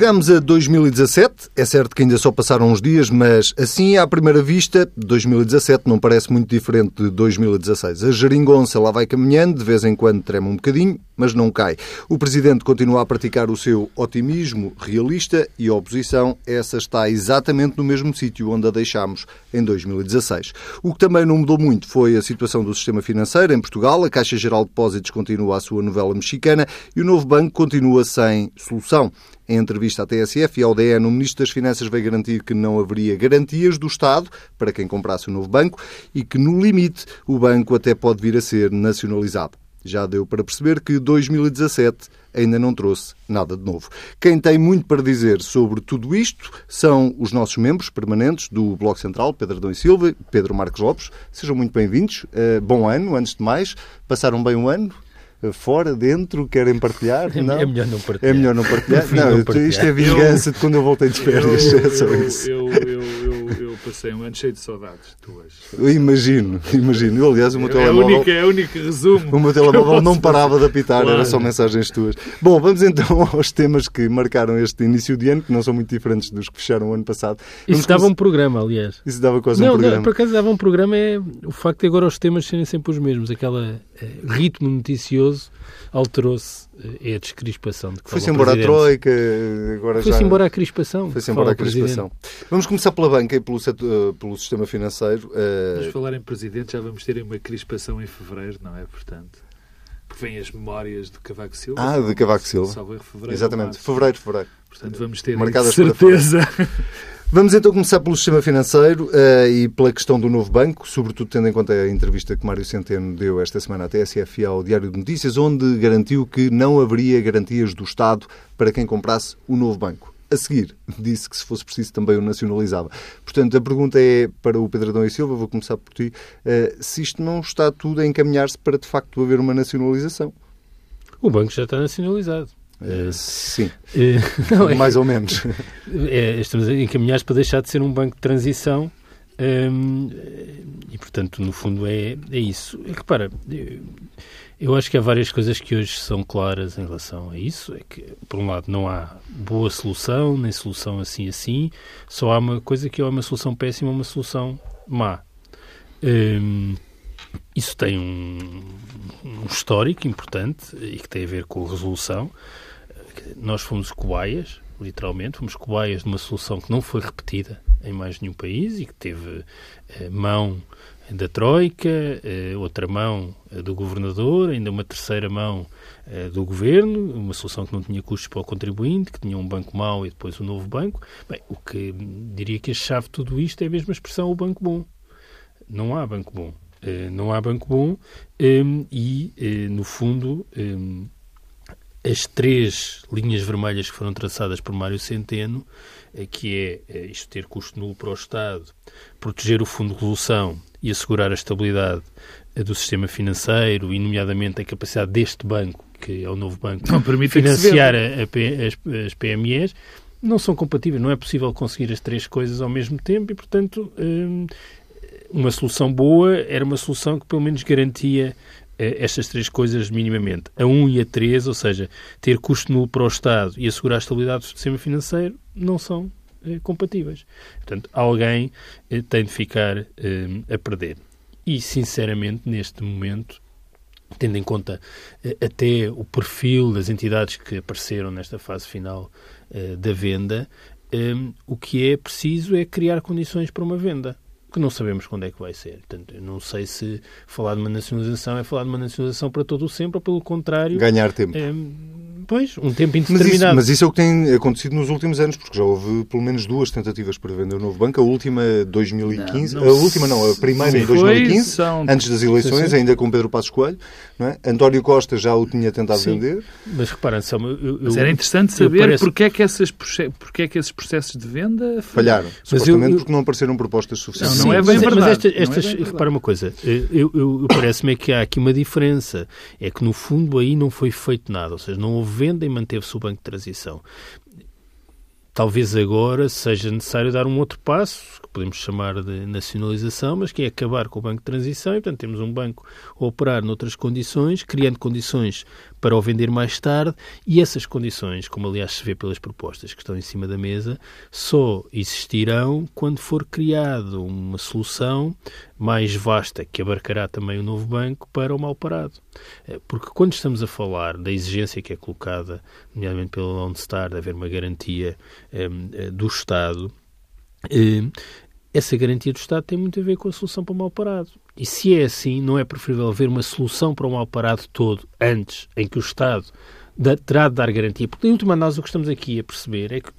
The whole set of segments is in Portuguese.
Chegamos a 2017, é certo que ainda só passaram uns dias, mas assim, à primeira vista, 2017 não parece muito diferente de 2016. A geringonça lá vai caminhando, de vez em quando trema um bocadinho, mas não cai. O Presidente continua a praticar o seu otimismo realista e a oposição, essa está exatamente no mesmo sítio onde a deixámos em 2016. O que também não mudou muito foi a situação do sistema financeiro em Portugal. A Caixa Geral de Depósitos continua a sua novela mexicana e o novo banco continua sem solução. Em entrevista à TSF e ao DN, o Ministro das Finanças veio garantir que não haveria garantias do Estado para quem comprasse o novo banco e que, no limite, o banco até pode vir a ser nacionalizado. Já deu para perceber que 2017 ainda não trouxe nada de novo. Quem tem muito para dizer sobre tudo isto são os nossos membros permanentes do Bloco Central, Pedro Adão e Silva Pedro Marcos Lopes. Sejam muito bem-vindos. Uh, bom ano, antes de mais. Passaram bem o ano? Fora, dentro, querem partilhar? É, não? é melhor não partilhar. É melhor não partilhar? não, não partilhar. isto é vingança eu, de quando eu voltei de férias. Eu, é só isso. Eu, eu, eu, passei um ano cheio de saudades tuas. Eu imagino, imagino. Eu, aliás, o meu é telemóvel... A única, é o único resumo. O meu telemóvel não parava de apitar, claro. era só mensagens tuas. Bom, vamos então aos temas que marcaram este início de ano, que não são muito diferentes dos que fecharam o ano passado. Vamos Isso dava um programa, aliás. Isso dava quase não, um programa. Não, por acaso dava um programa é o facto de agora os temas serem sempre os mesmos. Aquele é, ritmo noticioso alterou-se é a descrispação. De Foi-se embora a Troika, agora Foi-se já... embora a crispação. Foi-se embora a crispação. Vamos começar pela banca e pelo, setor, pelo sistema financeiro. Uh... Vamos falar em Presidente, já vamos ter uma crispação em Fevereiro, não é? Portanto, porque vêm as memórias de Cavaco Silva. Ah, de Cavaco Silva. Salvo fevereiro. Exatamente, Fevereiro, Fevereiro. Portanto, vamos ter Marcadas certeza. Vamos então começar pelo sistema financeiro uh, e pela questão do novo banco, sobretudo tendo em conta a entrevista que Mário Centeno deu esta semana à TSF e ao Diário de Notícias, onde garantiu que não haveria garantias do Estado para quem comprasse o novo banco. A seguir, disse que se fosse preciso também o nacionalizava. Portanto, a pergunta é para o Pedro Adão e Silva, vou começar por ti, uh, se isto não está tudo a encaminhar-se para de facto haver uma nacionalização. O banco já está nacionalizado. Uh, sim, uh, não, é, mais ou menos. É, estamos a encaminhar para deixar de ser um banco de transição um, e, portanto, no fundo é, é isso. Repara, eu, acho que há várias coisas que hoje são claras em relação a isso. É que, por um lado, não há boa solução, nem solução assim assim. Só há uma coisa que é uma solução péssima, uma solução má. Um, isso tem um, um histórico importante e que tem a ver com a resolução nós fomos cobaias, literalmente, fomos cobaias de uma solução que não foi repetida em mais nenhum país e que teve eh, mão da Troika, eh, outra mão eh, do governador, ainda uma terceira mão eh, do governo, uma solução que não tinha custos para o contribuinte, que tinha um banco mau e depois um novo banco. Bem, o que diria que a chave de tudo isto é a mesma expressão, o banco bom. Não há banco bom. Não há banco bom eh, e, no fundo, as três linhas vermelhas que foram traçadas por Mário Centeno, que é isto ter custo nulo para o Estado, proteger o Fundo de Resolução e assegurar a estabilidade eh, do sistema financeiro e, nomeadamente, a capacidade deste banco, que é o novo banco, financiar a, a, as, PMEs, não são compatíveis. Não é possível conseguir as três coisas ao mesmo tempo e, portanto, uma solução boa era uma solução que, pelo menos, garantia estas três coisas minimamente. A 1 e a 3, ou seja, ter custo nulo para o Estado e assegurar a estabilidade do sistema financeiro, não são eh, compatíveis. Portanto, alguém eh, tem de ficar eh, a perder. E, sinceramente, neste momento, tendo em conta eh, até o perfil das entidades que apareceram nesta fase final eh, da venda, eh, o que é preciso é criar condições para uma venda que não sabemos quando é que vai ser. Portanto, eu não sei se falar de uma nacionalização é falar de uma nacionalização para todo o sempre ou, pelo contrário... Ganhar tempo. É, Pois, um tempo indeterminado. Mas isso, mas isso, é o que tem acontecido nos últimos anos, porque já houve pelo menos duas tentativas para vender o novo banco. A última 2015, não, não, a última não, a primeira em 2015, são... antes das eleições, sim, sim. ainda com Pedro Passos Coelho. Não é? António Costa já o tinha tentado sim, vender. Mas repara, só, eu, eu, mas era interessante saber parece... porque, é que esses, porque é que esses processos de venda falharam. Mas supostamente eu, porque não apareceram propostas suficientes. Não, não é bem mas, verdade. Mas estas, estas, é repara uma coisa, eu, eu parece-me que há aqui uma diferença. É que no fundo aí não foi feito nada, ou seja, não houve venda e manteve-se Banco de Transição. Talvez agora seja necessário dar um outro passo, que podemos chamar de nacionalização, mas que é acabar com o Banco de Transição e, portanto, temos um banco a operar noutras condições, criando condições para o vender mais tarde e essas condições, como aliás se vê pelas propostas que estão em cima da mesa, só existirão quando for criada uma solução mais vasta que abarcará também o novo banco para o mal parado. Eh, porque quando estamos a falar da exigência que é colocada, nomeadamente pela Lone Star, de haver uma garantia eh, do Estado, eh, essa garantia do Estado tem muito a ver com a solução para o mal parado. E se é assim, não é preferível haver uma solução para o mal parado todo antes, em que o Estado terá de dar garantia? Porque, em última análise, o que estamos aqui a perceber é que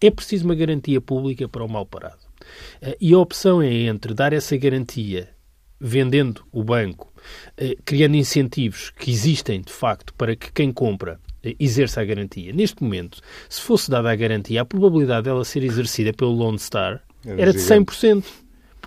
é preciso uma garantia pública para o mal parado. Eh, e a opção é entre dar essa garantia vendendo o banco, eh, criando incentivos que existem de facto para que quem compra eh, exerça a garantia. Neste momento, se fosse dada a garantia, a probabilidade dela ser exercida pelo Lone Star era de 100%.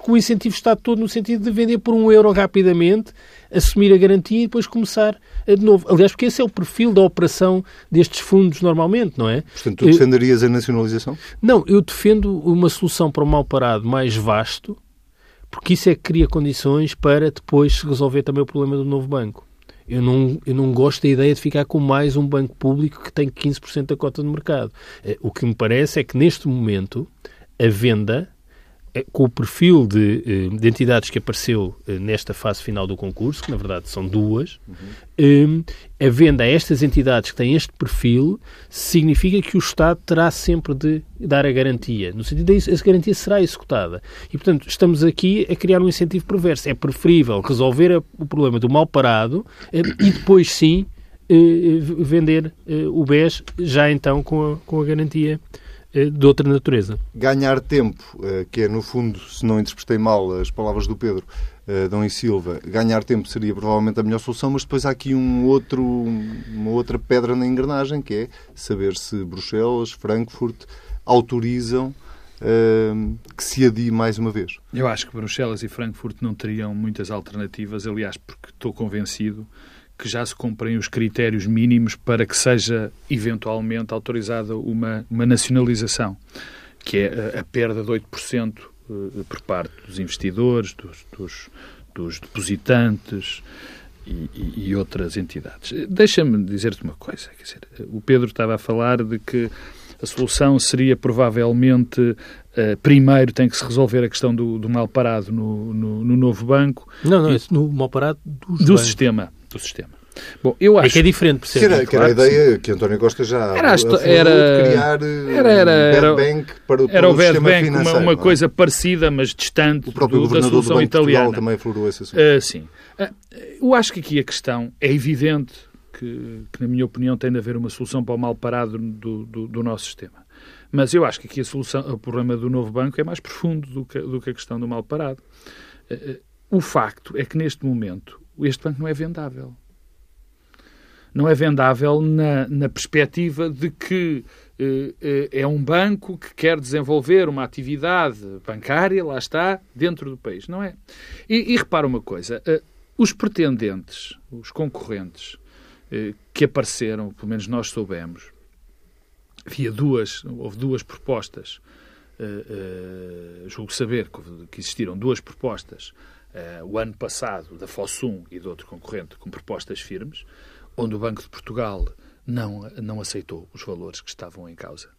Porque o incentivo está todo no sentido de vender por um euro rapidamente, assumir a garantia e depois começar de novo. Aliás, porque esse é o perfil da operação destes fundos normalmente, não é? Portanto, tu defenderias a nacionalização? Não, eu defendo uma solução para o mal parado mais vasto, porque isso é que cria condições para depois se resolver também o problema do novo banco. Eu não, eu não gosto da ideia de ficar com mais um banco público que tem 15% da cota de mercado. Eh, o que me parece é que, neste momento, a venda com o perfil de, eh, de, entidades que apareceu eh, nesta fase final do concurso, que na verdade são duas, uhum. a venda a estas entidades que têm este perfil significa que o Estado terá sempre de dar a garantia. No sentido de que essa garantia será executada. E, portanto, estamos aqui a criar um incentivo perverso. É preferível resolver o problema do mal parado e depois, sim, vender o BES já então com a, com a garantia eh, de outra natureza. Ganhar tempo, eh, que é, no fundo, se não interpretei mal as palavras do Pedro, eh, Dom e Silva, ganhar tempo seria provavelmente a melhor solução, mas depois há aqui um outro, uma outra pedra na engrenagem, que é saber se Bruxelas, Frankfurt autorizam que se adie mais uma vez. Eu acho que Bruxelas e Frankfurt não teriam muitas alternativas, aliás, porque estou convencido que já se cumprem os critérios mínimos para que seja eventualmente autorizada uma, uma nacionalização, que é a, a perda de 8% eh, por parte dos investidores, dos, dos, dos depositantes e, e, e, outras entidades. Deixa-me dizer-te uma coisa. Quer dizer, o Pedro estava a falar de que a solução seria provavelmente uh, primeiro tem que se resolver a questão do, do mal parado no, no, no, novo banco. Não, não, e, no mal parado do sistema do sistema. Bom, eu acho... É que é diferente, percebe? Que era, que era a ideia que António Costa já era, era, criar eh, era, era, era, bank para, para era o bad bank, uma, uma é? coisa parecida, mas distante o próprio do, da solução italiana. também florou esse assunto. Uh, sim. Uh, eu acho que aqui a questão é evidente que, que, na minha opinião, tem de haver uma solução para o mal parado do, do, do nosso sistema. Mas eu acho que aqui a solução, o problema do novo banco é mais profundo do que, do que a questão do mal parado. Uh, o facto é que, neste momento, este banco não é vendável. Não é vendável na, na perspectiva de que eh, eh, é um banco que quer desenvolver uma atividade bancária, lá está, dentro do país. Não é? E, e repara uma coisa: eh, os pretendentes, os concorrentes eh, que apareceram, pelo menos nós soubemos, havia duas, houve duas propostas. Uh, uh, julgo saber que existiram duas propostas uh, o ano passado da Fossum e de outro concorrente com propostas firmes, onde o Banco de Portugal não, não aceitou os valores que estavam em causa.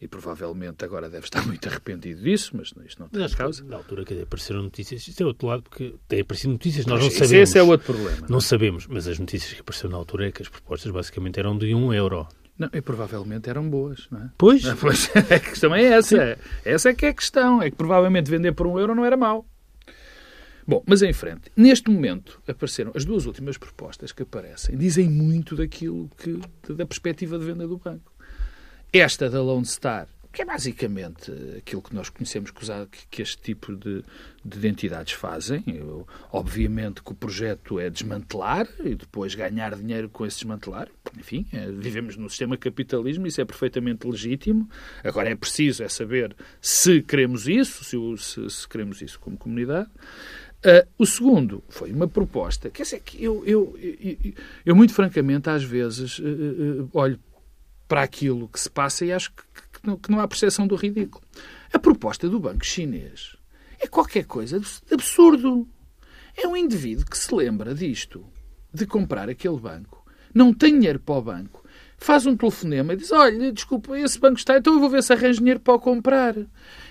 E provavelmente agora deve estar muito arrependido disso, mas isto não tem mas, causa. Na altura que apareceram notícias, isto é outro lado, porque tem aparecido notícias, nós não sabemos. Esse é outro problema. Não, não sabemos, mas as notícias que apareceram na altura é que as propostas basicamente eram de um euro. Não, e provavelmente eram boas, não é? Pois. pois a questão é essa. Sim. Essa é que é a questão. É que provavelmente vender por um euro não era mau. Bom, mas em frente. Neste momento apareceram as duas últimas propostas que aparecem, dizem muito daquilo que da perspectiva de venda do banco. Esta da Lone Star, que é basicamente aquilo que nós conhecemos que, este tipo de, de entidades fazem. Eu, obviamente que o projeto é desmantelar e depois ganhar dinheiro com esse desmantelar. Enfim, é, vivemos no sistema capitalismo, isso é perfeitamente legítimo. Agora é preciso é saber se queremos isso, se, se, se queremos isso como comunidade. Uh, o segundo foi uma proposta, quer dizer, que eu, eu, eu, eu muito francamente, às vezes, uh, uh, olho para aquilo que se passa e acho que, que, não, que não há percepção do ridículo. A proposta do banco chinês é qualquer coisa de absurdo. É um indivíduo que se lembra disto, de comprar aquele banco, não tem dinheiro para o banco, faz um telefonema e diz: Olha, desculpa, esse banco está, então eu vou ver se arranjo dinheiro para o comprar.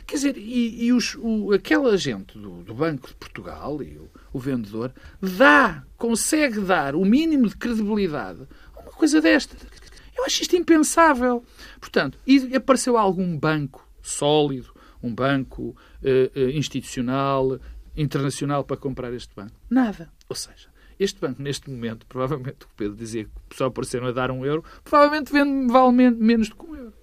Quer dizer, e, e os, o, aquela gente do, do, Banco de Portugal e o, o, vendedor dá, consegue dar o mínimo de credibilidade a uma coisa desta. Eu acho isto impensável. Portanto, e apareceu algum banco sólido, um banco uh, uh, institucional, internacional para comprar este banco? Nada. Ou seja, este banco, neste momento, provavelmente, o Pedro dizia que só apareceram a dar um euro, provavelmente vende vale menos do que um euro.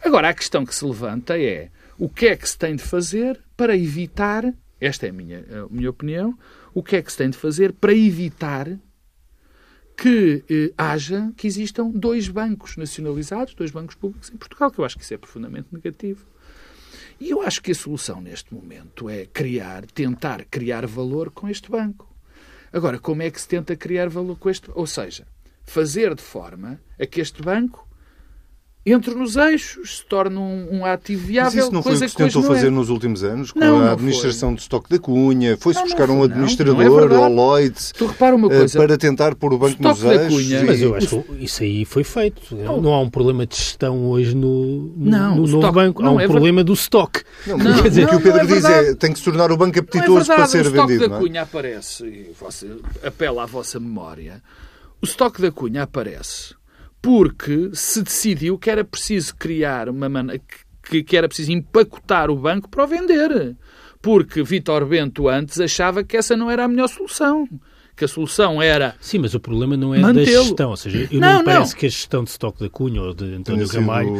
Agora, a questão que se levanta é o que é que se tem de fazer para evitar, esta é a minha, a minha opinião, o que é que se tem de fazer para evitar que eh, haja, que existam dois bancos nacionalizados, dois bancos públicos em Portugal, que eu acho que isso é profundamente negativo. E eu acho que a solução neste momento é criar, tentar criar valor com este banco. Agora, como é que se tenta criar valor com este? Ou seja, fazer de forma a que este banco entre nos eixos, se torna um, um ativo viável. Mas isso não foi o que se tentou fazer é. nos últimos anos, com não, a administração de estoque da Cunha, foi-se buscar um administrador, não, não é Lloyds, tu repara uma coisa, para tentar pôr o banco nos eixos. Cunha, e... Mas eu acho que isso aí foi feito. Não, não há um problema de gestão hoje no, no, no novo banco, há um é problema do stock. Não, Quer dizer, o que o Pedro é diz é tem que se tornar o banco apetitoso para ser vendido. O estoque da Cunha aparece, e você apela à vossa memória, o estoque da Cunha aparece porque se decidiu que era preciso criar uma maneira que, que era preciso empacotar o banco para o vender. Porque Vítor Bento antes achava que essa não era a melhor solução que a solução era. Sim, mas o problema não é da gestão. Ou seja, eu não, não parece não. que a gestão de estoque da Cunha ou de António Ramalho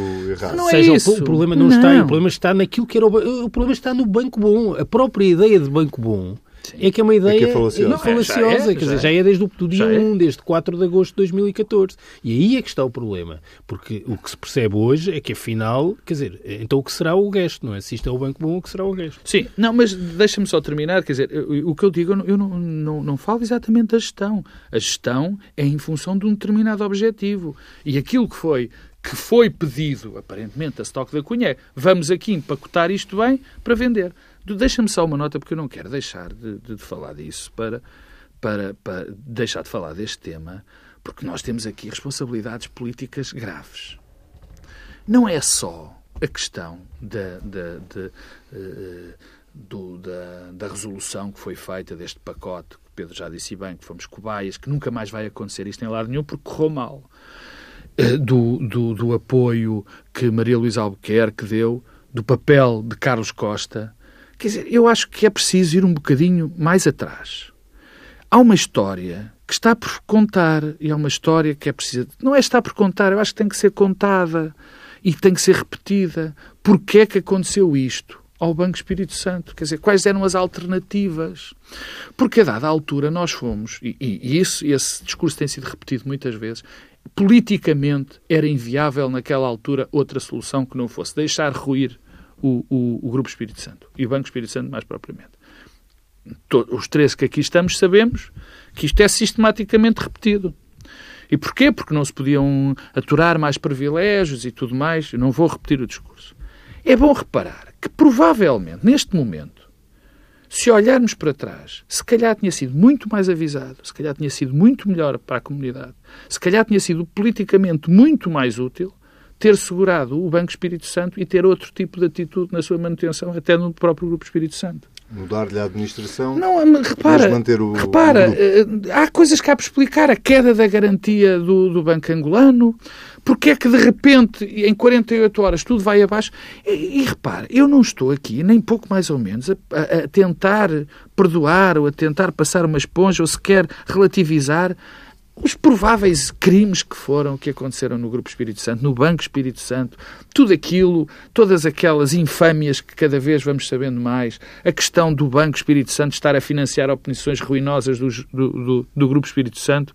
não é seja isso. o problema não, não, está. O problema está naquilo que era o, o problema está no banco bom. A própria ideia de banco bom Sim. É que é uma ideia é que é falaciosa. falaciosa. É, já é, quer dizer, já é desde o dia 1, desde 4 de agosto de 2014. E aí é que está o problema. Porque o que se percebe hoje é que, afinal, quer dizer, então o que será o resto, não é? Se isto é o Banco Bom, o que será o resto? Sim, não, mas deixa-me só terminar. Quer dizer, o que eu digo, eu não, não, não falo exatamente da gestão. A gestão é em função de um determinado objetivo. E aquilo que foi que foi pedido, aparentemente, a Stock da Cunha é vamos aqui empacotar isto bem para vender. Deixa-me só uma nota, porque eu não quero deixar de, de, de falar disso para, para, para deixar de falar deste tema, porque nós temos aqui responsabilidades políticas graves. Não é só a questão da, da, de, uh, do, da, da, resolução que foi feita deste pacote, que Pedro já disse bem, que fomos cobaias, que nunca mais vai acontecer isto em lado nenhum, porque correu mal. Uh, do, do, do apoio que Maria Luísa Albuquerque deu, do papel de Carlos Costa, Quer dizer, eu acho que é preciso ir um bocadinho mais atrás. Há uma história que está por contar e é uma história que é preciso. Não é estar por contar, eu acho que tem que ser contada e tem que ser repetida. Porquê é que aconteceu isto? ao Banco Espírito Santo. Quer dizer, quais eram as alternativas? Porque a dada altura nós fomos, e, e isso, esse discurso tem sido repetido muitas vezes, politicamente era inviável naquela altura outra solução que não fosse deixar ruir o, o, o Grupo Espírito Santo e o Banco Espírito Santo mais propriamente. Todos, os três que aqui estamos sabemos que isto é sistematicamente repetido. E porquê? Porque não se podiam aturar mais privilégios e tudo mais. Eu não vou repetir o discurso. É bom reparar que, provavelmente, neste momento, se olharmos para trás, se calhar tinha sido muito mais avisado, se calhar tinha sido muito melhor para a comunidade, se calhar tinha sido politicamente muito mais útil ter segurado o Banco Espírito Santo e ter outro tipo de atitude na sua manutenção, até no próprio Grupo Espírito Santo. Mudar-lhe a administração. Não, repara, manter o, repara o eh, há coisas que há para explicar. A queda da garantia do, do Banco Angolano, porque é que de repente, em 48 horas, tudo vai abaixo. E, e repara, eu não estou aqui, nem pouco mais ou menos, a, a, a tentar perdoar ou a tentar passar uma esponja ou sequer relativizar os prováveis crimes que foram, que aconteceram no Grupo Espírito Santo, no Banco Espírito Santo, tudo aquilo, todas aquelas infâmias que cada vez vamos sabendo mais, a questão do Banco Espírito Santo estar a financiar operações ruinosas do, do, do, do Grupo Espírito Santo,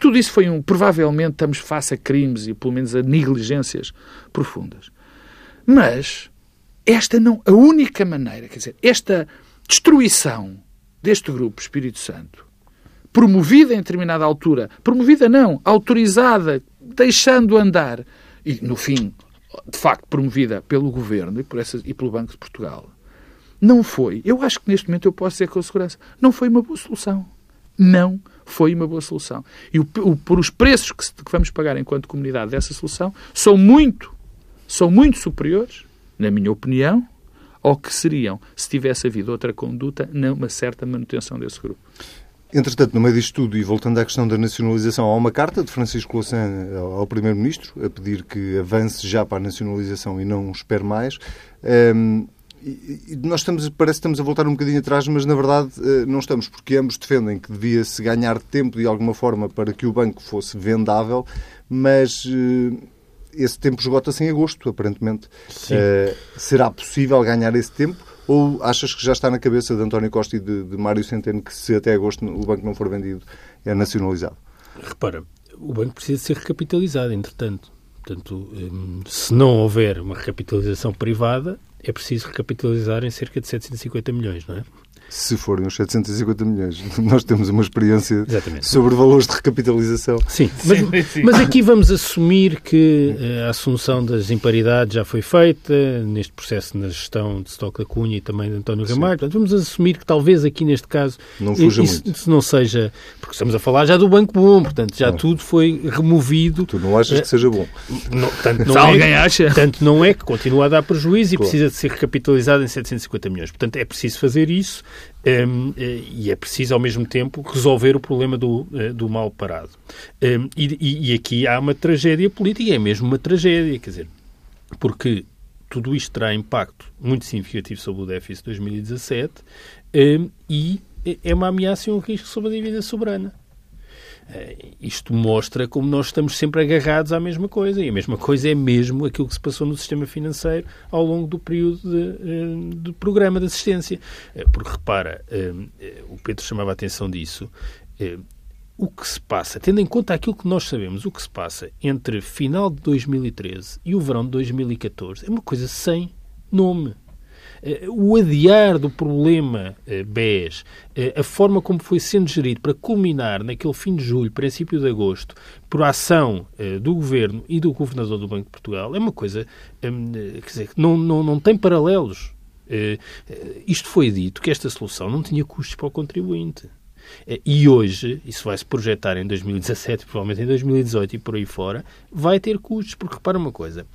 tudo isso foi um. Provavelmente estamos face a crimes e pelo menos a negligências profundas. Mas esta não. A única maneira, quer dizer, esta destruição deste Grupo Espírito Santo promovida em determinada altura, promovida não, autorizada, deixando andar, e no fim, de facto, promovida pelo governo e, por essa, e pelo Banco de Portugal, não foi, eu acho que neste momento eu posso dizer com segurança, não foi uma boa solução. não foi uma boa solução. E o, o, por os preços que, que vamos pagar enquanto comunidade dessa solução são muito, são muito superiores, na minha opinião, ao que seriam se tivesse havido outra conduta numa certa manutenção desse grupo. Entretanto, no meio disto tudo, e voltando à questão da nacionalização, há uma carta de Francisco Louçã ao Primeiro-Ministro a pedir que avance já para a nacionalização e não espere mais. Um, e nós estamos, parece que estamos a voltar um bocadinho atrás, mas na verdade eh, não estamos, porque ambos defendem que devia-se ganhar tempo de alguma forma para que o banco fosse vendável, mas eh, esse tempo esgota-se em agosto, aparentemente. Uh, será possível ganhar esse tempo? Ou achas que já está na cabeça de António Costa e de, de Mário Centeno que se até agosto o banco não for vendido, é nacionalizado? Repara, o banco precisa ser recapitalizado, entretanto. Portanto, hum, se não houver uma recapitalização privada, é preciso recapitalizar em cerca de 750 milhões, não é? Se forem os 750 milhões. Nós temos uma experiência Exatamente. sobre valores de recapitalização. Sim, mas, sim, sim. mas aqui vamos assumir que eh, a assunção das imparidades já foi feita neste processo na gestão de Stock da Cunha e também de António Ramalho. Portanto, vamos assumir que talvez aqui neste caso não fuja isso, muito. isso não seja... Porque estamos a falar já do Banco Bom, portanto já não. tudo foi removido. Tu não achas que seja bom? Não, tanto não Se é, alguém acha. Tanto não é que continua a dar prejuízo e claro. precisa de ser recapitalizado em 750 milhões. Portanto, é preciso fazer isso um, eh, e é preciso, ao mesmo tempo, resolver o problema do, eh, do mal parado. Um, e, e, aqui há uma tragédia política, é mesmo uma tragédia, quer dizer, porque tudo isto terá impacto muito significativo sobre o déficit de 2017 um, e é uma ameaça e um risco sobre a dívida soberana. Uh, isto mostra como nós estamos sempre agarrados à mesma coisa. E a mesma coisa é mesmo aquilo que se passou no sistema financeiro ao longo do período de, uh, de programa de assistência. Uh, porque, repara, o Pedro chamava a atenção disso. o que se passa, tendo em conta aquilo que nós sabemos, o que se passa entre final de 2013 e o verão de 2014 é uma coisa sem nome. Eh, o adiar do problema eh, BES, eh, a forma como foi sendo gerido para culminar naquele fim de julho, princípio de agosto, por ação do Governo e do Governador do Banco de Portugal, é uma coisa quer dizer, não, não, não tem paralelos. Isto foi dito que esta solução não tinha custos para o contribuinte. E hoje, isso vai se projetar em 2017, provavelmente em 2018 e por aí fora, vai ter custos, porque repara uma coisa.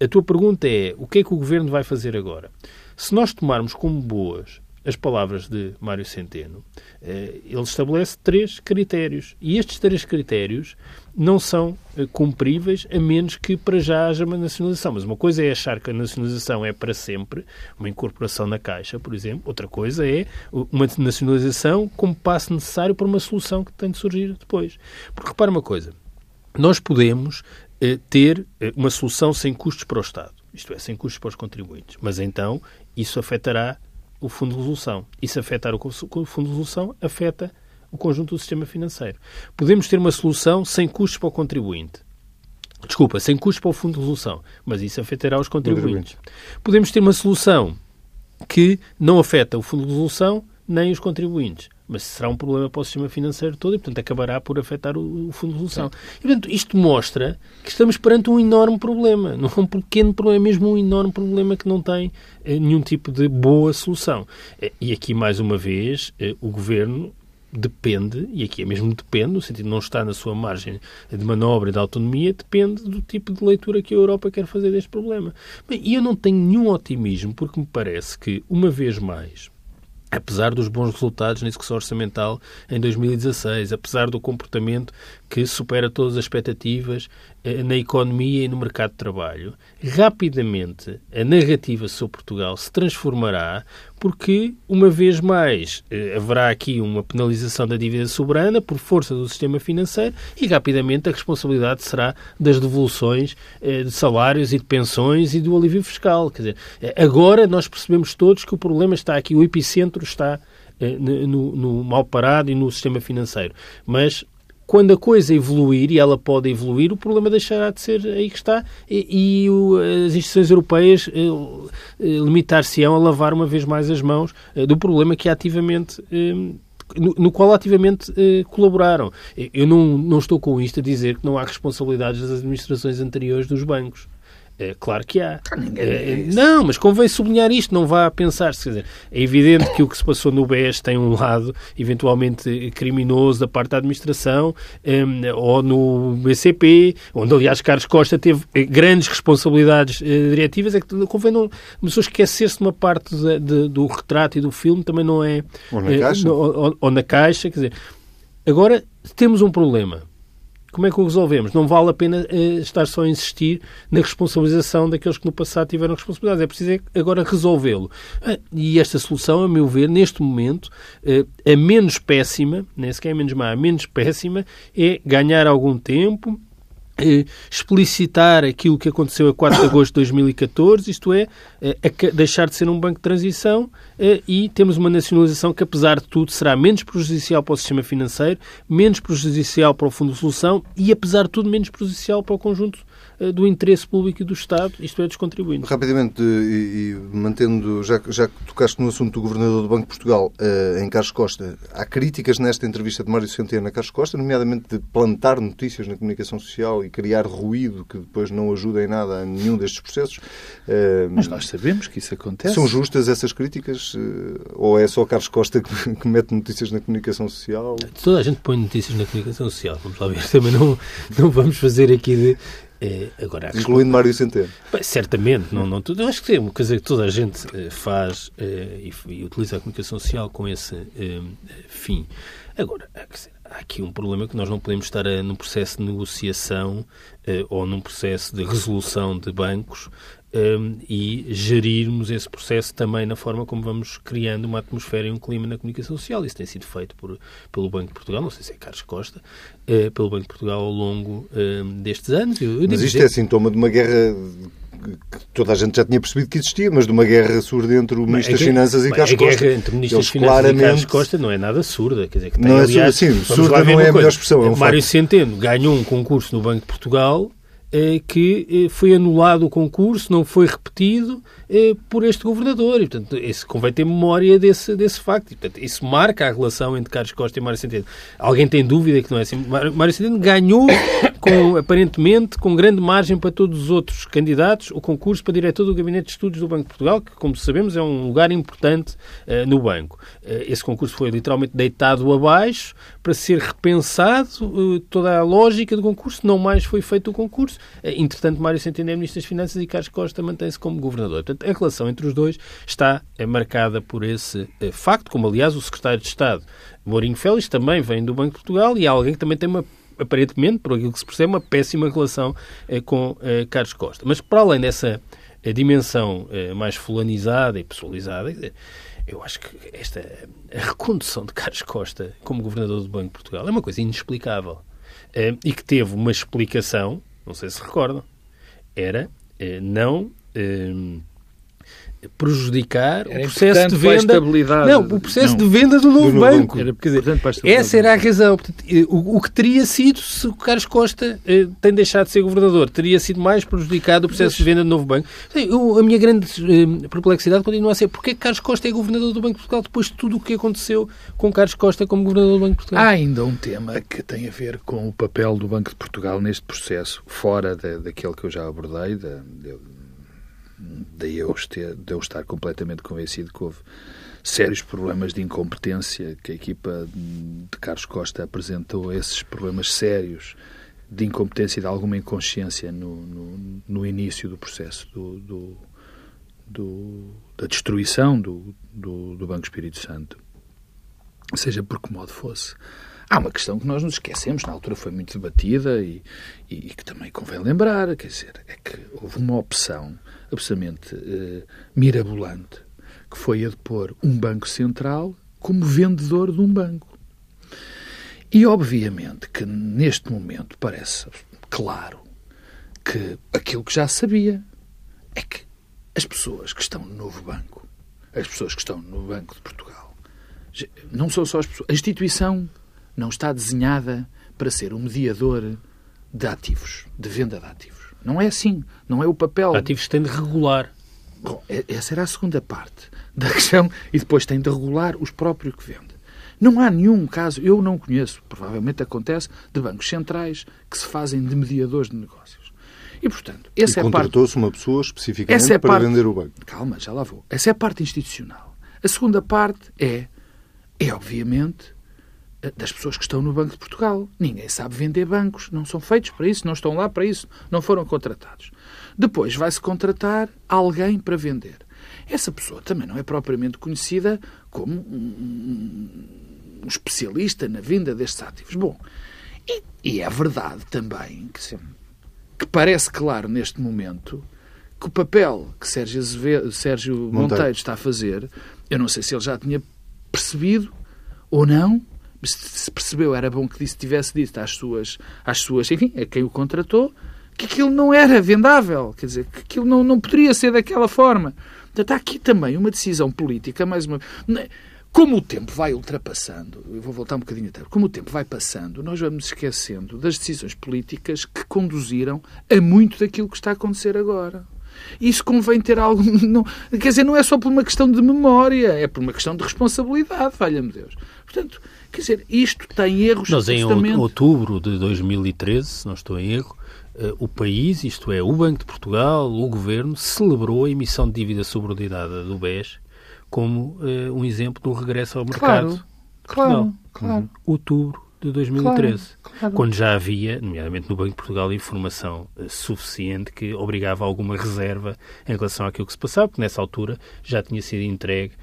A tua pergunta é o que é que o governo vai fazer agora? Se nós tomarmos como boas as palavras de Mário Centeno, eh, ele estabelece três critérios. E estes três critérios não são eh, cumpríveis a menos que para já haja uma nacionalização. Mas uma coisa é achar que a nacionalização é para sempre, uma incorporação na Caixa, por exemplo. Outra coisa é uma nacionalização como passo necessário para uma solução que tem de surgir depois. Porque repara uma coisa, nós podemos eh, ter uma solução sem custos para o Estado isto é, sem custos para os contribuintes. Mas então isso afetará o Fundo de Resolução. E se afetar o Fundo de Resolução, afeta o conjunto do sistema financeiro. Podemos ter uma solução sem custos para o contribuinte. Desculpa, sem custos para o Fundo de Resolução, mas isso afetará os contribuintes. Podemos ter uma solução que não afeta o Fundo de Resolução nem os contribuintes mas será um problema para o sistema financeiro todo e, portanto, acabará por afetar o, o Fundo de Resolução. E, portanto, isto mostra que estamos perante um enorme problema. Não é um pequeno problema, é mesmo um enorme problema que não tem eh, nenhum tipo de boa solução. Eh, e aqui, mais uma vez, eh, o Governo depende, e aqui é mesmo depende, no sentido de não estar na sua margem de manobra e de autonomia, depende do tipo de leitura que a Europa quer fazer deste problema. Bem, e eu não tenho nenhum otimismo, porque me parece que, uma vez mais, apesar dos bons resultados na execução orçamental em 2016, apesar do comportamento que supera todas as expectativas eh, na economia e no mercado de trabalho, rapidamente a narrativa sobre Portugal se transformará porque, uma vez mais, eh, haverá aqui uma penalização da dívida soberana por força do sistema financeiro e, rapidamente, a responsabilidade será das devoluções eh, de salários e de pensões e do alívio fiscal. Quer dizer, agora nós percebemos todos que o problema está aqui, o epicentro está no, no mal parado e no sistema financeiro. Mas quando a coisa evoluir, e ela pode evoluir, o problema deixará de ser aí que está e, e o, as instituições europeias eh, eh, limitar-se-ão a lavar uma vez mais as mãos eh, do problema que ativamente no, no, qual ativamente eh, colaboraram. Eu não, não estou com isto a dizer que não há responsabilidades das administrações anteriores dos bancos. É, claro que há. É, não, mas convém sublinhar isto, não vá a pensar-se. Quer dizer, é evidente que o que se passou no BES tem um lado eventualmente criminoso da parte da administração, um, ou no BCP, onde aliás Carlos Costa teve eh, grandes responsabilidades uh, diretivas, é que convém não. Pessoa esquecer-se de uma parte de, de, do retrato e do filme também não é. Ou na uh, caixa. No, ou, ou na caixa, quer dizer. Agora temos um problema como é que o resolvemos? Não vale a pena uh, estar só a insistir na responsabilização daqueles que no passado tiveram responsabilidades. É preciso é agora resolvê-lo. Uh, e esta solução, a meu ver, neste momento, uh, a menos péssima, nem sequer a menos má, a menos péssima, é ganhar algum tempo, explicitar aquilo que aconteceu a 4 de agosto de 2014, isto é, eh, deixar de ser um banco de transição eh, e temos uma nacionalização que, apesar de tudo, será menos prejudicial para o sistema financeiro, menos prejudicial para o Fundo de Solução e, apesar de tudo, menos prejudicial para o conjunto eh, do interesse público e do Estado, isto é, dos contribuintes. Rapidamente, e, e mantendo, já, já que tocaste no assunto do Governador do Banco de Portugal, uh, em Carlos Costa, há críticas nesta entrevista de Mário Centeno a Carlos Costa, nomeadamente de plantar notícias na comunicação social e criar ruído que depois não ajuda em nada a nenhum destes processos. Uh, Mas nós sabemos que isso acontece. São justas essas críticas? Uh, ou é só Carlos Costa que, que, mete notícias na comunicação social? Toda a gente põe notícias na comunicação social, vamos lá ver. Também não, não vamos fazer aqui de é, agora, Incluindo Mário Centeno. Bem, certamente, não, não. Eu acho que é uma coisa que toda a gente uh, faz uh, e, e, utiliza a comunicação social com esse fim. Agora, há aqui um problema que nós não podemos estar num processo de negociação ou num processo de resolução de bancos um, e gerirmos esse processo também na forma como vamos criando uma atmosfera e um clima na comunicação social. Isso tem sido feito por, pelo Banco de Portugal, não sei se é Carlos Costa, uh, pelo Banco de Portugal ao longo uh, destes anos. Eu, eu mas isto dizer... é sintoma de uma guerra que toda a gente já tinha percebido que existia, mas de uma guerra surda entre o Ministro das Finanças e Carlos Costa. A guerra entre o Ministro das Finanças claramente... e Carlos Costa não é nada surda. Quer dizer, que tem, não aliás, é surda, sim, surda não é a melhor expressão. É um Mário facto. Centeno ganhou um concurso no Banco de Portugal é que eh, foi anulado o concurso, não foi repetido por este governador. E, portanto, esse, convém ter memória desse, desse facto. E, portanto, isso marca a relação entre Carlos Costa e Mário Centeno. Alguém tem dúvida que não é assim? Mário Centeno ganhou, com, aparentemente, com grande margem para todos os outros candidatos, o concurso para diretor do Gabinete de Estudos do Banco de Portugal, que, como sabemos, é um lugar importante uh, no banco. Uh, esse concurso foi literalmente deitado abaixo para ser repensado toda a lógica do concurso. Não mais foi feito o concurso. entretanto, Mário Centeno é Ministro das Finanças e Carlos Costa mantém-se como governador. Portanto, a relação entre os dois está é, marcada por esse é, facto, como aliás o secretário de Estado, Mourinho Félix, também vem do Banco de Portugal e é alguém que também tem uma aparentemente, por aquilo que se percebe, uma péssima relação eh, com eh, Carlos Costa. Mas para além dessa eh, dimensão mais fulanizada e pessoalizada, eu acho que esta a recondução de Carlos Costa como governador do Banco de Portugal é uma coisa inexplicável e que teve uma explicação, não sei se recordam, era não prejudicar era o processo de venda. Não, o processo não, de venda do novo, do novo banco. Era Quer dizer, essa era a razão. Portanto, eh, o, o, que teria sido se o Carlos Costa eh, tem deixado de ser governador, teria sido mais prejudicado o processo Mas... de venda do novo banco. Eu, a minha grande eh, perplexidade continua a ser porque é que Carlos Costa é governador do Banco de Portugal depois de tudo o que aconteceu com Carlos Costa como governador do Banco de Portugal. Há ainda um tema que tem a ver com o papel do Banco de Portugal neste processo, fora da, daquele que eu já abordei, da, de, daí eu, ter, de eu estar completamente convencido que houve sérios problemas de incompetência, que a equipa de Carlos Costa apresentou esses problemas sérios de incompetência e de alguma inconsciência no, no, no início do processo do, do, do, da destruição do, do, Banco Espírito Santo. Seja por que modo fosse. Há uma questão que nós nos esquecemos, na altura foi muito debatida e, e, e que também convém lembrar, quer dizer, é que houve uma opção absolutamente uh, mirabolante, que foi a de pôr um banco central como vendedor de um banco. E obviamente que neste momento parece claro que aquilo que já sabia é que as pessoas que estão no novo banco, as pessoas que estão no Banco de Portugal, não são só as pessoas. A instituição não está desenhada para ser um mediador de ativos, de venda de ativos. Não é assim. Não é o papel. Ativos têm de regular. Bom, essa era a segunda parte da questão. E depois tem de regular os próprios que vendem. Não há nenhum caso, eu não conheço, provavelmente acontece, de bancos centrais que se fazem de mediadores de negócios. E, portanto, essa e é a parte... contratou-se uma pessoa especificamente é para parte... vender o banco. Calma, já lá vou. Essa é a parte institucional. A segunda parte é, é obviamente, das pessoas que estão no Banco de Portugal. Ninguém sabe vender bancos, não são feitos para isso, não estão lá para isso, não foram contratados. Depois vai-se contratar alguém para vender. Essa pessoa também não é propriamente conhecida como um, um especialista na venda destes ativos. Bom, e, e é verdade também que, que, parece claro neste momento que o papel que Sérgio, Azevedo, Sérgio Monteiro. Monteiro está a fazer, eu não sei se ele já tinha percebido ou não, se percebeu, era bom que disse, tivesse dito às suas, às suas, enfim, a quem o contratou, que aquilo não era vendável, quer dizer, que aquilo não, não poderia ser daquela forma. Portanto, há aqui também uma decisão política, mais uma. Como o tempo vai ultrapassando, eu vou voltar um bocadinho atrás, como o tempo vai passando, nós vamos esquecendo das decisões políticas que conduziram a muito daquilo que está a acontecer agora. Isso convém ter algo. Não, quer dizer, não é só por uma questão de memória, é por uma questão de responsabilidade, valha-me Deus. Portanto, quer dizer, isto tem erros. Nós, em outubro de 2013, se não estou em erro, uh, o país, isto é, o Banco de Portugal, o governo, celebrou a emissão de dívida subordinada do BES como uh, um exemplo do regresso ao mercado. Claro, claro, claro. Uhum. Outubro de 2013, claro, claro. quando já havia, nomeadamente no Banco de Portugal, informação uh, suficiente que obrigava a alguma reserva em relação àquilo que se passava, porque nessa altura já tinha sido entregue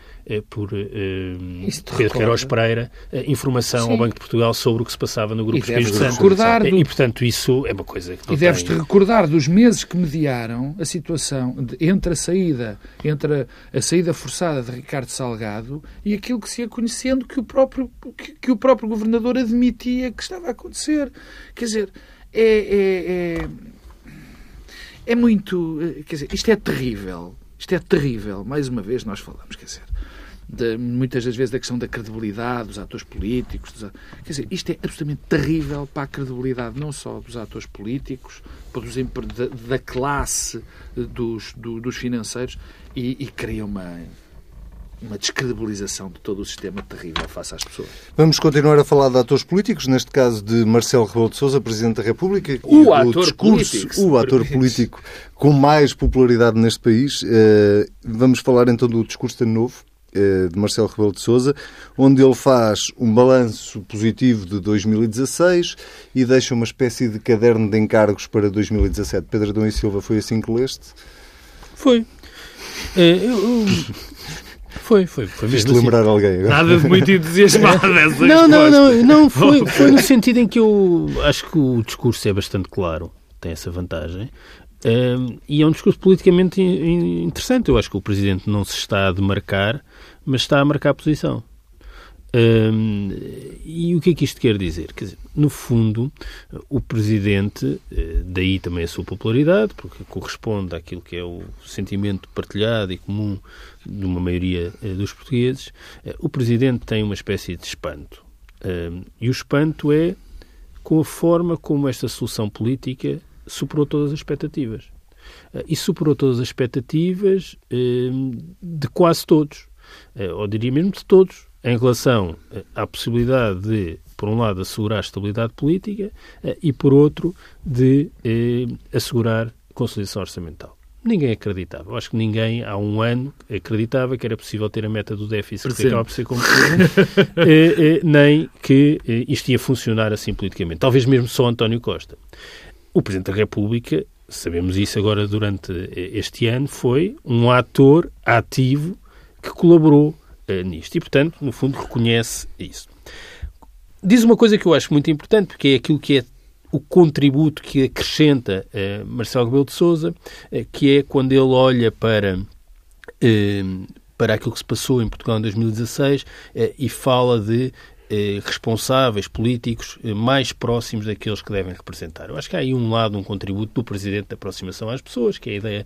por uh, Pedro Queiroz Pereira informação Sim. ao Banco de Portugal sobre o que se passava no Grupo Espírito Santo. Recordar do... E, portanto, isso é uma coisa que não E deves-te tem... recordar dos meses que mediaram a situação de, entre a saída, entre a, a, saída forçada de Ricardo Salgado e aquilo que se ia conhecendo que o próprio, que, que o próprio governador admitia que estava a acontecer. Quer dizer, é, é, é, é muito. Quer dizer, isto é terrível. Isto é terrível. Mais uma vez nós falamos, quer dizer. De, muitas das vezes da questão da credibilidade dos atores políticos. Dos, quer dizer, isto é absolutamente terrível para a credibilidade não só dos atores políticos, da, da classe dos, do, dos financeiros e, e cria uma uma descredibilização de todo o sistema terrível face às pessoas. Vamos continuar a falar de atores políticos, neste caso de Marcelo Rebelo de Sousa, Presidente da República. O, o ator discurso, político. O ator político com mais popularidade neste país. Eh, vamos falar então do discurso de novo eh, de Marcelo Rebelo de Sousa, onde ele faz um balanço positivo de 2016 e deixa uma espécie de caderno de encargos para 2017. Pedro Adão e Silva, foi assim que leste? Foi. É, eu, foi, foi. foi mesmo assim. lembrar alguém agora. Nada de muito entusiasmado dessa Não, não, não, não foi, foi no sentido em que eu acho que o discurso é bastante claro, tem essa vantagem. Um, e é um discurso politicamente interessante. Eu acho que o Presidente não se está a demarcar, mas está a marcar a posição. Um, e o que é que isto quer dizer? Quer dizer, no fundo, o Presidente, eh, daí também a sua popularidade, porque corresponde àquilo que é o sentimento partilhado e comum de uma maioria eh, dos portugueses, eh, o Presidente tem uma espécie de espanto. Um, e o espanto é com a forma como esta solução política superou todas as expectativas. E superou todas as expectativas de quase todos, ou diria mesmo de todos em relação eh, à possibilidade de, por um lado, assegurar estabilidade política eh, e, por outro, de eh, assegurar consolidação orçamental. Ninguém acreditava. Eu acho que ninguém, há um ano, acreditava que era possível ter a meta do déficit que acaba por ser cumprida, eh, eh, nem que eh, isto ia funcionar assim politicamente. Talvez mesmo só António Costa. O Presidente da República, sabemos isso agora durante este ano, foi um ator ativo que colaborou uh, nisto. E, portanto, no fundo, reconhece isso. Diz uma coisa que eu acho muito importante, porque é aquilo que é o contributo que acrescenta uh, Marcelo Rebelo de Sousa, que é quando ele olha para, para aquilo que se passou em Portugal em 2016 e fala de responsáveis políticos mais próximos daqueles que devem representar. Eu acho que há aí um lado, um contributo do Presidente da aproximação às pessoas, que é a ideia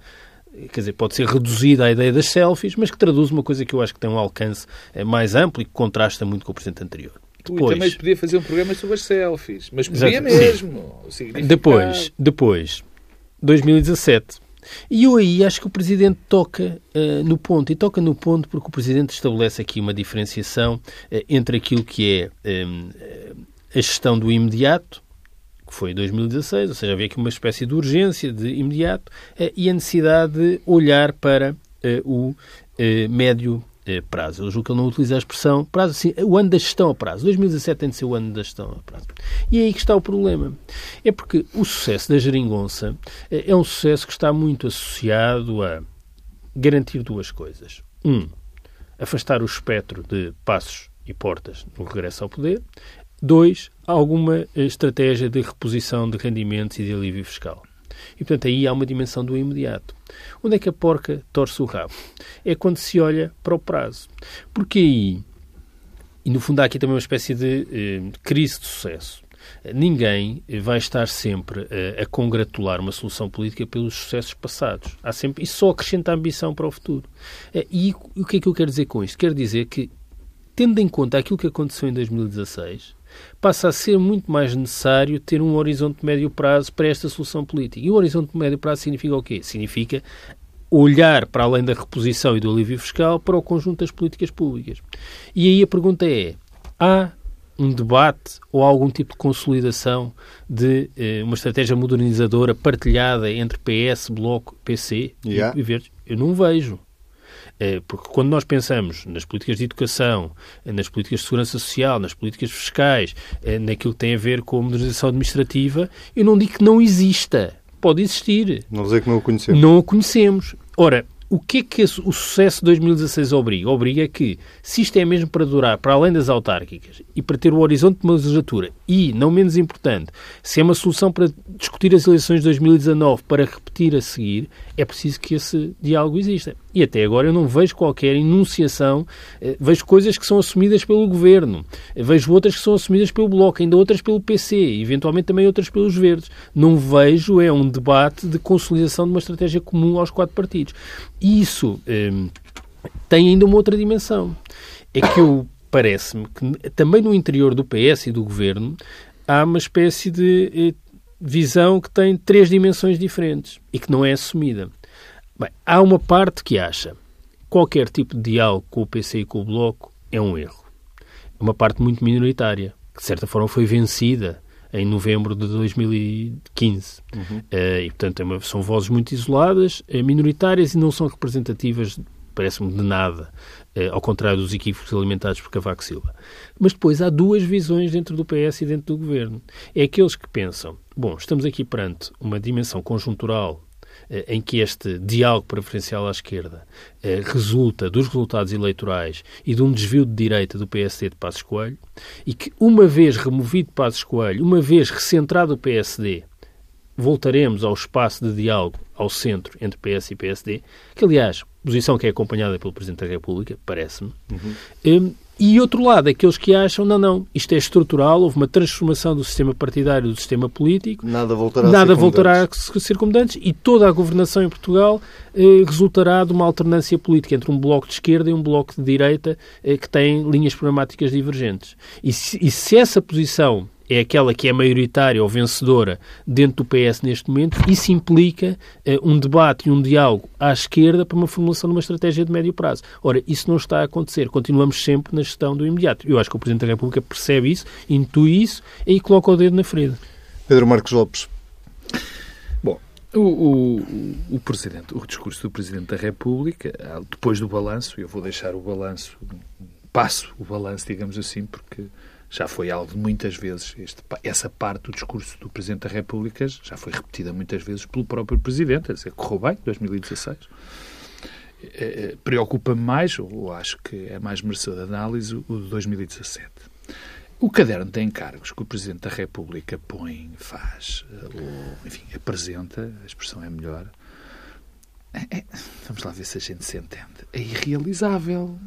quer dizer, pode ser reduzida à ideia das selfies, mas que traduz uma coisa que eu acho que tem um alcance eh, mais amplo e que contrasta muito com o presente anterior. Depois, também podia fazer um programa sobre as selfies, mas podia mesmo. Depois, depois, 2017. E eu aí acho que o Presidente toca uh, no ponto, e toca no ponto porque o Presidente estabelece aqui uma diferenciação uh, entre aquilo que é um, a gestão do imediato, que foi em 2016, ou seja, havia aqui uma espécie de urgência de imediato e a necessidade de olhar para o médio prazo. Eu julgo que ele não utiliza a expressão prazo, sim, o ano da gestão a prazo. 2017 tem de ser o ano da gestão a prazo. E é aí que está o problema. É porque o sucesso da geringonça é um sucesso que está muito associado a garantir duas coisas. Um, afastar o espectro de passos e portas no regresso ao poder. Dois, alguma estratégia de reposição de rendimentos e de alívio fiscal. E, portanto, aí há uma dimensão do imediato. Onde é que a porca torce o rabo? É quando se olha para o prazo. Porque aí, e no fundo há aqui também uma espécie de eh, crise de sucesso. Ninguém vai estar sempre a, a congratular uma solução política pelos sucessos passados. Há sempre, isso só acrescenta ambição para o futuro. Eh, e o que é que eu quero dizer com isto? Quero dizer que, tendo em conta aquilo que aconteceu em 2016, passa a ser muito mais necessário ter um horizonte de médio prazo para esta solução política. E o horizonte de médio prazo significa o quê? Significa olhar para além da reposição e do alívio fiscal para o conjunto das políticas públicas. E aí a pergunta é: há um debate ou algum tipo de consolidação de eh, uma estratégia modernizadora partilhada entre PS, Bloco, PC yeah. e, Verdes? Eu não vejo. Eh, porque quando nós pensamos nas políticas de educação, eh, nas políticas de segurança social, nas políticas fiscais, eh, naquilo que tem a ver com a modernização administrativa, eu não digo que não exista. Pode existir. Não dizer que não o conhecemos. Não o conhecemos. Ora, o que é que o sucesso de 2016 obriga? Obriga que, se isto é mesmo para durar para além das autárquicas e para ter o horizonte de uma legislatura e, não menos importante, se é uma solução para discutir as eleições de 2019 para repetir a seguir, é preciso que esse diálogo exista. E até agora eu não vejo qualquer enunciação, eh, vejo coisas que são assumidas pelo Governo, eh, vejo outras que são assumidas pelo Bloco, ainda outras pelo PC, eventualmente também outras pelos Verdes. Não vejo é um debate de consolidação de uma estratégia comum aos quatro partidos. E isso eh, tem ainda uma outra dimensão. É que eu parece-me que também no interior do PS e do Governo há uma espécie de eh, visão que tem três dimensões diferentes e que não é assumida. Bem, há uma parte que acha qualquer tipo de diálogo com o PC e com o Bloco é um erro. É uma parte muito minoritária, que de certa forma foi vencida em novembro de 2015. Uhum. Uh, e, portanto, é uma, são vozes muito isoladas, uh, minoritárias e não são representativas, parece-me, de nada, uh, ao contrário dos equívocos alimentados por Cavaco Silva. Mas depois há duas visões dentro do PS e dentro do governo. É aqueles que pensam, bom, estamos aqui perante uma dimensão conjuntural em que este diálogo preferencial à esquerda eh, resulta dos resultados eleitorais e de um desvio de direita do PSD de Passos Coelho, e que, uma vez removido Passos Coelho, uma vez recentrado o PSD, voltaremos ao espaço de diálogo ao centro entre PS e PSD, que, aliás, posição que é acompanhada pelo Presidente da República, parece-me, uhum. E outro lado, aqueles que acham, não, não, isto é estrutural, houve uma transformação do sistema partidário, do sistema político. Nada voltará nada a ser voltará a ser como antes e toda a governação em Portugal eh, resultará de uma alternância política entre um bloco de esquerda e um bloco de direita eh, que tem linhas programáticas divergentes. E se, e se essa posição é aquela que é maioritária ou vencedora dentro do PS neste momento, isso implica uh, um debate e um diálogo à esquerda para uma formulação de uma estratégia de médio prazo. Ora, isso não está a acontecer. Continuamos sempre na gestão do imediato. Eu acho que o Presidente da República percebe isso, intui isso e coloca o dedo na ferida. Pedro Marcos Lopes. Bom, o, o, o, Presidente, o discurso do Presidente da República, depois do balanço, eu vou deixar o balanço, passo o balanço, digamos assim, porque já foi algo de muitas vezes, este, essa parte do discurso do Presidente da República já foi repetida muitas vezes pelo próprio Presidente, a dizer, correu bem, 2016. É, é, Preocupa-me mais, ou acho que é mais merecedor de análise, o de 2017. O caderno de encargos que o Presidente da República põe, faz, ou, enfim, apresenta, a expressão é melhor, é, é, vamos lá ver se a gente se entende, é irrealizável.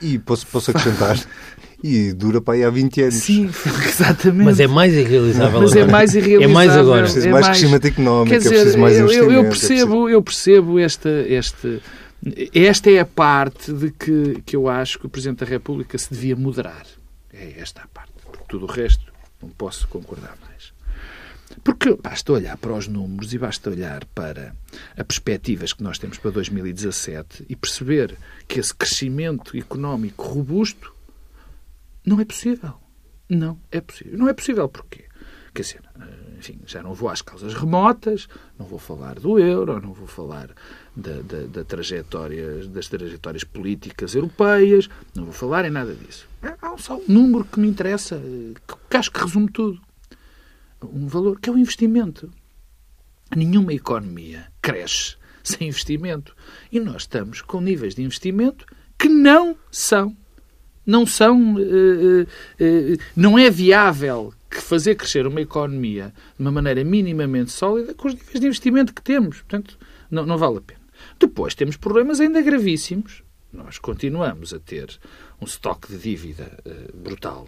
E posso, posso acrescentar? e dura para aí há 20 anos. Sim, exatamente. Mas é mais irrealizável Mas é agora. é mais irrealizável. É mais agora. Preciso é mais, mais crescimento económico, Quer dizer, é preciso mais eu, investimento. Eu percebo, eu percebo esta, esta, esta é a parte de que, que eu acho que o Presidente da República se devia moderar. É esta a parte. Porque tudo o resto não posso concordar mais. Porque basta olhar para os números e basta olhar para as perspectivas que nós temos para 2017 e perceber que esse crescimento económico robusto não é possível. Não é possível. Não é possível porquê? Quer dizer, enfim, já não vou às causas remotas, não vou falar do euro, não vou falar da, da, da trajetória, das trajetórias políticas europeias, não vou falar em nada disso. Há só número que me interessa, que acho que resume tudo. Um valor, que é o investimento. Nenhuma economia cresce sem investimento. E nós estamos com níveis de investimento que não são. Não são. Uh, uh, uh, não é viável que fazer crescer uma economia de uma maneira minimamente sólida com os níveis de investimento que temos. Portanto, não, não vale a pena. Depois temos problemas ainda gravíssimos. Nós continuamos a ter um estoque de dívida brutal.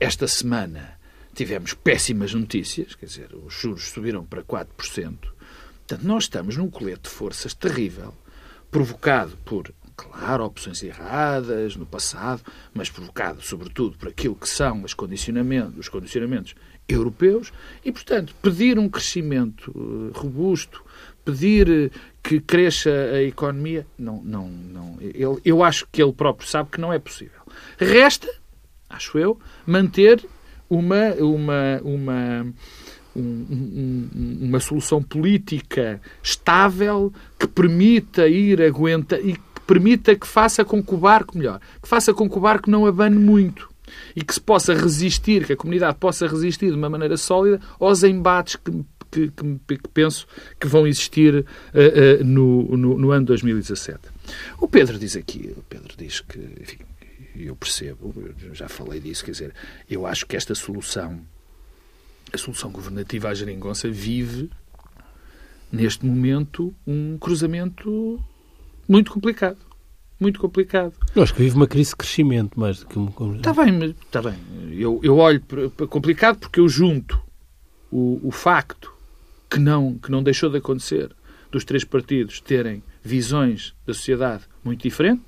Esta semana tivemos péssimas notícias, quer dizer, os juros subiram para 4%. Portanto, nós estamos num colete de forças terrível, provocado por claro, opções erradas no passado, mas provocado sobretudo por aquilo que são os condicionamentos, os condicionamentos europeus e, portanto, pedir um crescimento eh, robusto, pedir eh, que cresça a economia, não, não, não. Ele, eu acho que ele próprio sabe que não é possível. Resta, acho eu, manter uma, uma, uma um, um, uma solução política estável que permita ir aguenta e permita que faça com que o barco, melhor, que faça com que o barco não abane muito e que se possa resistir, que a comunidade possa resistir de uma maneira sólida aos embates que, que, que, que penso que vão existir uh, uh, no, no, no, ano 2017. O Pedro diz aqui, o Pedro diz que, enfim, eu percebo, eu já falei disso, quer dizer, eu acho que esta solução, a solução governativa à geringonça, vive neste momento um cruzamento muito complicado. Muito complicado. Eu acho que vive uma crise de crescimento mais do que uma. Está bem, está bem. Eu, eu olho para complicado porque eu junto o, o facto que não, que não deixou de acontecer dos três partidos terem visões da sociedade muito diferente,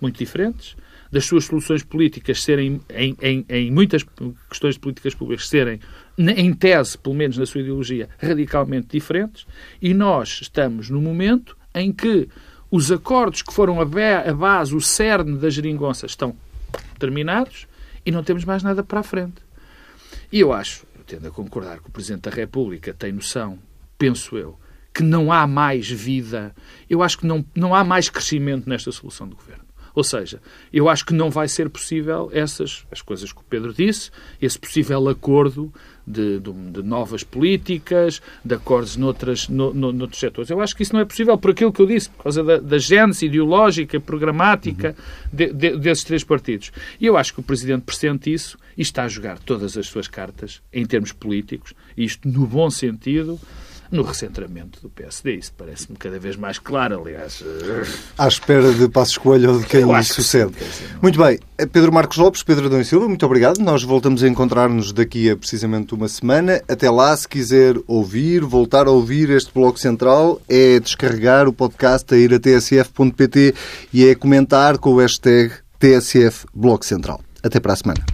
muito diferentes, das suas soluções políticas serem, em, em, em, muitas questões de políticas públicas, serem, em tese, pelo menos na sua ideologia, radicalmente diferentes, e nós estamos no momento em que os acordos que foram a base, o cerne da geringonça, estão terminados e não temos mais nada para a frente. E eu acho, tendo a concordar que o Presidente da República tem noção, penso eu, que não há mais vida, eu acho que não, não há mais crescimento nesta solução do governo. Ou seja, eu acho que não vai ser possível essas, as coisas que o Pedro disse, esse possível acordo de, de, de novas políticas, de acordos noutras, no, no, noutros setores. Eu acho que isso não é possível por aquilo que eu disse, por causa da, da gênese ideológica, programática uhum. de, de, desses três partidos. E eu acho que o Presidente pressente isso e está a jogar todas as suas cartas em termos políticos, isto no bom sentido, no recentramento do PSD. Isso parece-me cada vez mais claro, aliás. À espera de passo escolha ou de quem lhe sucede. Sim, não... Muito bem. Pedro Marcos Lopes, Pedro Adão e Silva, muito obrigado. Nós voltamos a encontrar-nos daqui a precisamente uma semana. Até lá, se quiser ouvir, voltar a ouvir este Bloco Central, é descarregar o podcast, a ir a tsf.pt e é comentar com o hashtag TSF Bloco Central. Até para a semana.